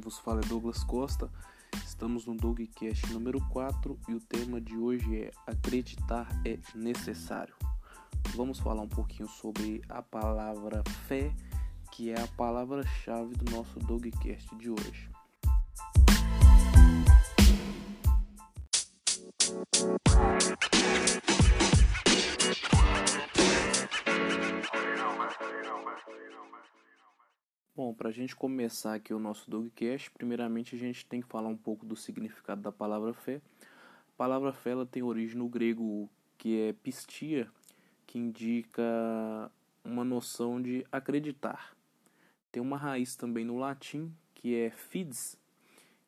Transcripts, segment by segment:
vos fala é Douglas Costa. Estamos no Dogcast número 4 e o tema de hoje é Acreditar é necessário. Vamos falar um pouquinho sobre a palavra fé, que é a palavra-chave do nosso Dogcast de hoje. Bom, para a gente começar aqui o nosso Dogcast, primeiramente a gente tem que falar um pouco do significado da palavra fé. A palavra fé ela tem origem no grego que é pistia, que indica uma noção de acreditar. Tem uma raiz também no latim que é fides,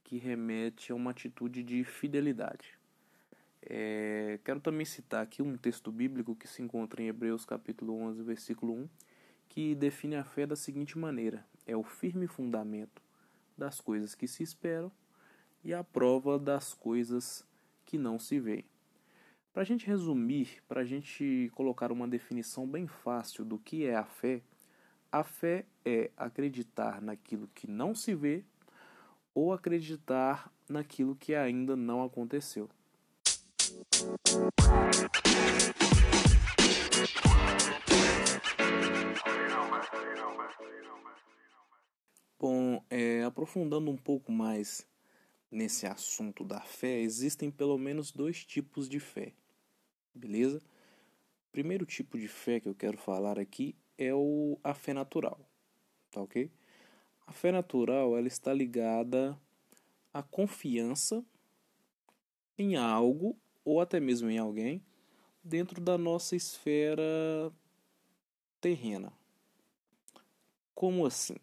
que remete a uma atitude de fidelidade. É, quero também citar aqui um texto bíblico que se encontra em Hebreus capítulo 11, versículo 1, que define a fé da seguinte maneira: é o firme fundamento das coisas que se esperam e a prova das coisas que não se veem. Para a gente resumir, para a gente colocar uma definição bem fácil do que é a fé, a fé é acreditar naquilo que não se vê ou acreditar naquilo que ainda não aconteceu. Bom, é, aprofundando um pouco mais nesse assunto da fé, existem pelo menos dois tipos de fé, beleza? O primeiro tipo de fé que eu quero falar aqui é o, a fé natural, tá ok? A fé natural ela está ligada à confiança em algo ou até mesmo em alguém dentro da nossa esfera terrena. Como assim?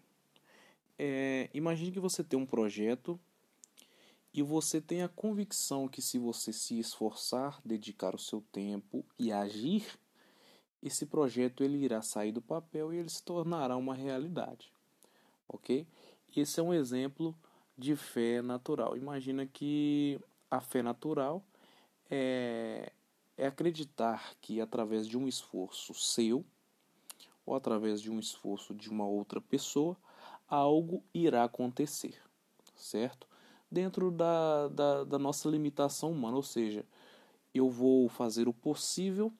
É, imagine que você tem um projeto e você tem a convicção que se você se esforçar, dedicar o seu tempo e agir, esse projeto ele irá sair do papel e ele se tornará uma realidade. Ok? Esse é um exemplo de fé natural. Imagina que a fé natural é, é acreditar que através de um esforço seu ou através de um esforço de uma outra pessoa, algo irá acontecer, certo? Dentro da, da, da nossa limitação humana, ou seja, eu vou fazer o possível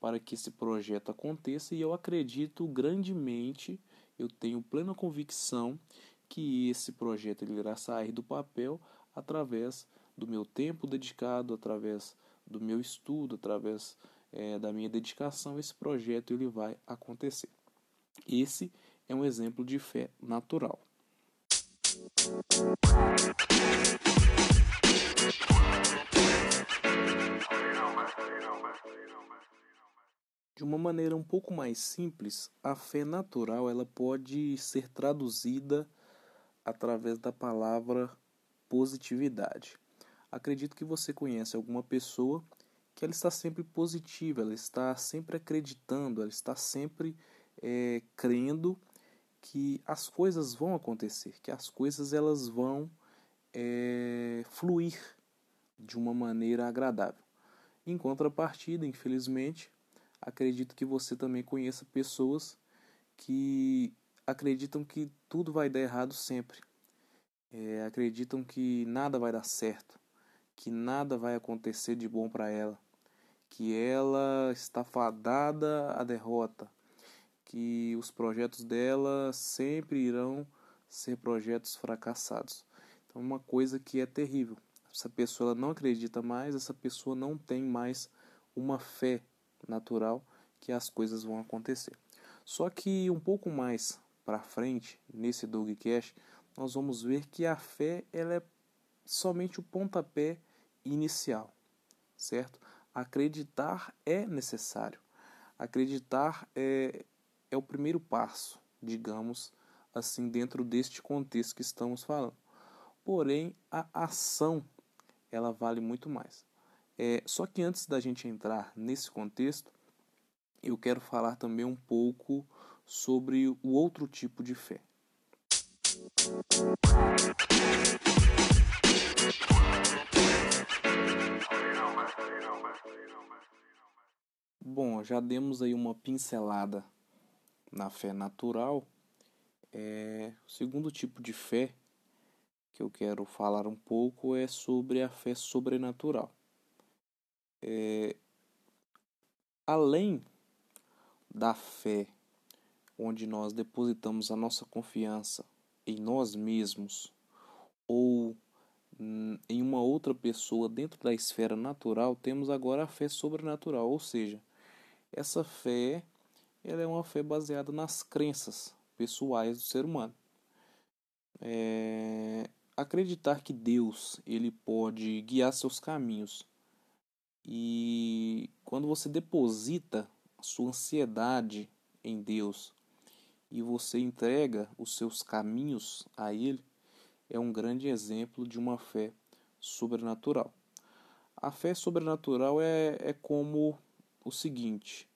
para que esse projeto aconteça e eu acredito grandemente, eu tenho plena convicção que esse projeto ele irá sair do papel através do meu tempo dedicado, através do meu estudo, através é, da minha dedicação, esse projeto ele vai acontecer. Esse é um exemplo de fé natural. De uma maneira um pouco mais simples, a fé natural ela pode ser traduzida através da palavra positividade. Acredito que você conhece alguma pessoa que ela está sempre positiva, ela está sempre acreditando, ela está sempre é, crendo que as coisas vão acontecer, que as coisas elas vão é, fluir de uma maneira agradável. Em contrapartida, infelizmente, acredito que você também conheça pessoas que acreditam que tudo vai dar errado sempre, é, acreditam que nada vai dar certo, que nada vai acontecer de bom para ela, que ela está fadada à derrota, que os projetos dela sempre irão ser projetos fracassados. Então, uma coisa que é terrível. Essa pessoa não acredita mais, essa pessoa não tem mais uma fé natural que as coisas vão acontecer. Só que um pouco mais para frente, nesse Dogcast, nós vamos ver que a fé ela é somente o pontapé inicial, certo? Acreditar é necessário. Acreditar é, é o primeiro passo, digamos assim, dentro deste contexto que estamos falando. Porém, a ação ela vale muito mais. É, só que antes da gente entrar nesse contexto, eu quero falar também um pouco sobre o outro tipo de fé. Bom, já demos aí uma pincelada na fé natural, é, o segundo tipo de fé que eu quero falar um pouco é sobre a fé sobrenatural. É, além da fé, onde nós depositamos a nossa confiança em nós mesmos ou em uma outra pessoa dentro da esfera natural, temos agora a fé sobrenatural, ou seja, essa fé ela é uma fé baseada nas crenças pessoais do ser humano. É, acreditar que Deus ele pode guiar seus caminhos e quando você deposita sua ansiedade em Deus e você entrega os seus caminhos a Ele, é um grande exemplo de uma fé sobrenatural. A fé sobrenatural é, é como o seguinte: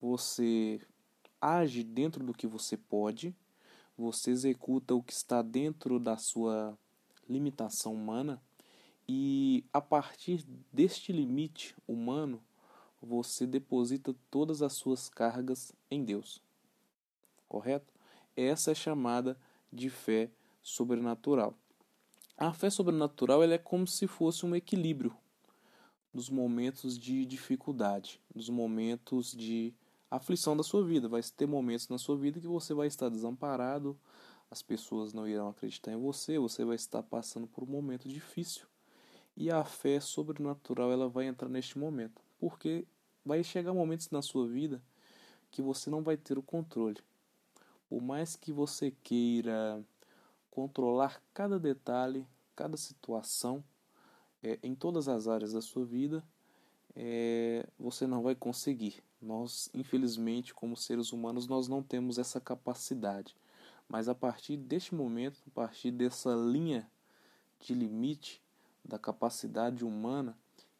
você age dentro do que você pode, você executa o que está dentro da sua limitação humana e a partir deste limite humano você deposita todas as suas cargas em Deus. Correto? Essa é chamada de fé sobrenatural. A fé sobrenatural ela é como se fosse um equilíbrio nos momentos de dificuldade, nos momentos de aflição da sua vida. Vai ter momentos na sua vida que você vai estar desamparado, as pessoas não irão acreditar em você, você vai estar passando por um momento difícil. E a fé sobrenatural ela vai entrar neste momento, porque vai chegar momentos na sua vida que você não vai ter o controle. Por mais que você queira controlar cada detalhe, cada situação, é, em todas as áreas da sua vida, é, você não vai conseguir. Nós, infelizmente, como seres humanos, nós não temos essa capacidade. Mas a partir deste momento, a partir dessa linha de limite da capacidade humana,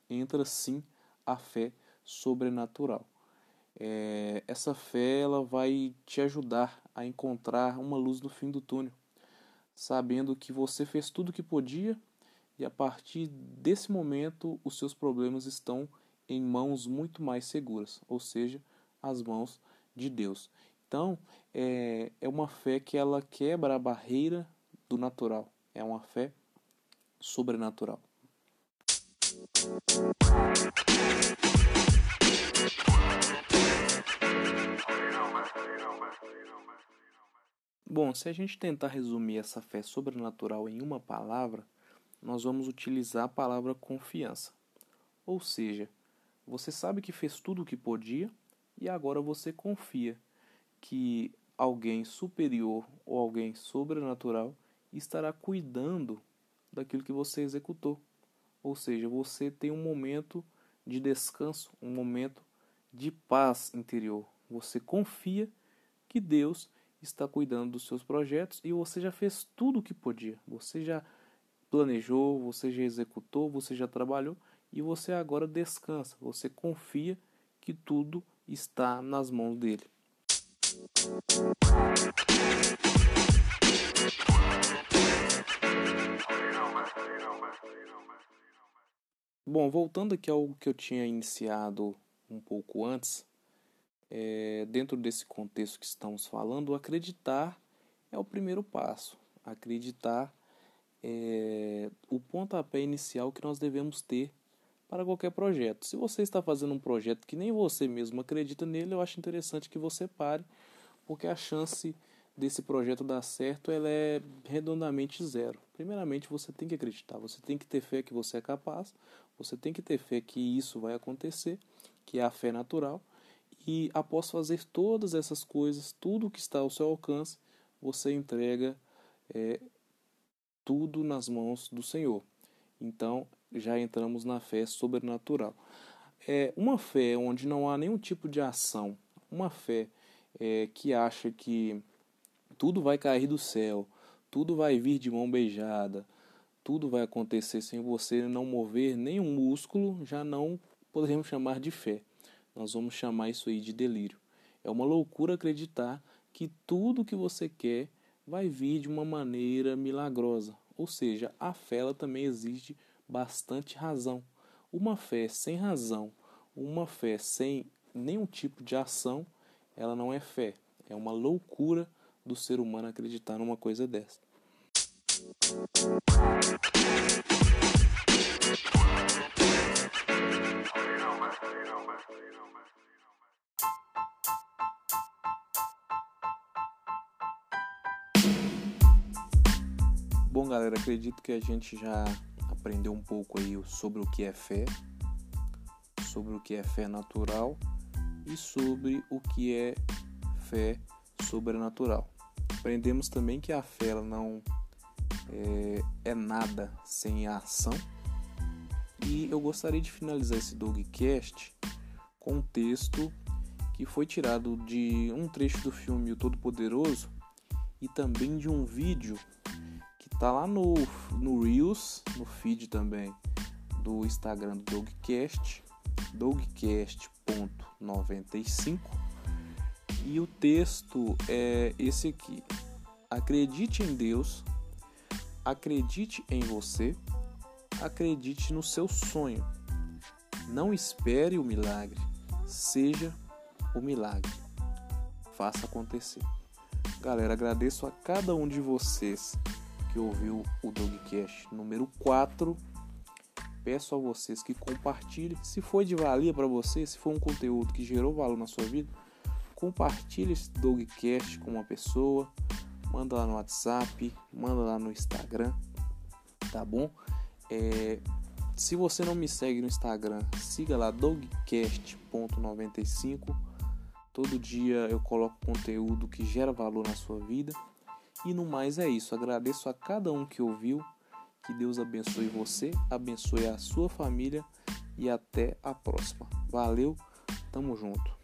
entra sim a fé sobrenatural. É, essa fé ela vai te ajudar a encontrar uma luz no fim do túnel, sabendo que você fez tudo o que podia e a partir desse momento os seus problemas estão em mãos muito mais seguras, ou seja, as mãos de Deus. Então, é, é uma fé que ela quebra a barreira do natural, é uma fé sobrenatural. Bom, se a gente tentar resumir essa fé sobrenatural em uma palavra, nós vamos utilizar a palavra confiança. Ou seja, você sabe que fez tudo o que podia e agora você confia que alguém superior ou alguém sobrenatural estará cuidando daquilo que você executou. Ou seja, você tem um momento de descanso, um momento de paz interior. Você confia que Deus está cuidando dos seus projetos e você já fez tudo o que podia. Você já planejou, você já executou, você já trabalhou e você agora descansa, você confia que tudo está nas mãos dele. Bom, voltando aqui ao que eu tinha iniciado um pouco antes, é, dentro desse contexto que estamos falando, acreditar é o primeiro passo. Acreditar é o pontapé inicial que nós devemos ter para qualquer projeto. Se você está fazendo um projeto que nem você mesmo acredita nele, eu acho interessante que você pare, porque a chance desse projeto dar certo ela é redondamente zero. Primeiramente, você tem que acreditar, você tem que ter fé que você é capaz, você tem que ter fé que isso vai acontecer, que é a fé natural. E após fazer todas essas coisas, tudo que está ao seu alcance, você entrega é, tudo nas mãos do Senhor. Então, já entramos na fé sobrenatural. É uma fé onde não há nenhum tipo de ação, uma fé é, que acha que tudo vai cair do céu, tudo vai vir de mão beijada, tudo vai acontecer sem você não mover nenhum músculo, já não podemos chamar de fé. Nós vamos chamar isso aí de delírio. É uma loucura acreditar que tudo que você quer vai vir de uma maneira milagrosa. Ou seja, a fé ela também exige bastante razão. Uma fé sem razão, uma fé sem nenhum tipo de ação, ela não é fé. É uma loucura do ser humano acreditar numa coisa dessa. Bom, galera, acredito que a gente já aprendeu um pouco aí sobre o que é fé, sobre o que é fé natural e sobre o que é fé sobrenatural. Aprendemos também que a fé não é, é nada sem a ação. E eu gostaria de finalizar esse Dogcast com um texto que foi tirado de um trecho do filme O Todo-Poderoso e também de um vídeo tá lá no, no Reels, no feed também do Instagram do Dogcast, dogcast.95. E o texto é esse aqui: Acredite em Deus, acredite em você, acredite no seu sonho. Não espere o milagre, seja o milagre. Faça acontecer. Galera, agradeço a cada um de vocês que ouviu o Dogcast número 4. Peço a vocês que compartilhem. Se foi de valia para você, se for um conteúdo que gerou valor na sua vida, compartilhe esse Dogcast com uma pessoa. Manda lá no WhatsApp, manda lá no Instagram, tá bom? É, se você não me segue no Instagram, siga lá dogcast.95 Todo dia eu coloco conteúdo que gera valor na sua vida. E no mais é isso. Agradeço a cada um que ouviu. Que Deus abençoe você, abençoe a sua família e até a próxima. Valeu, tamo junto.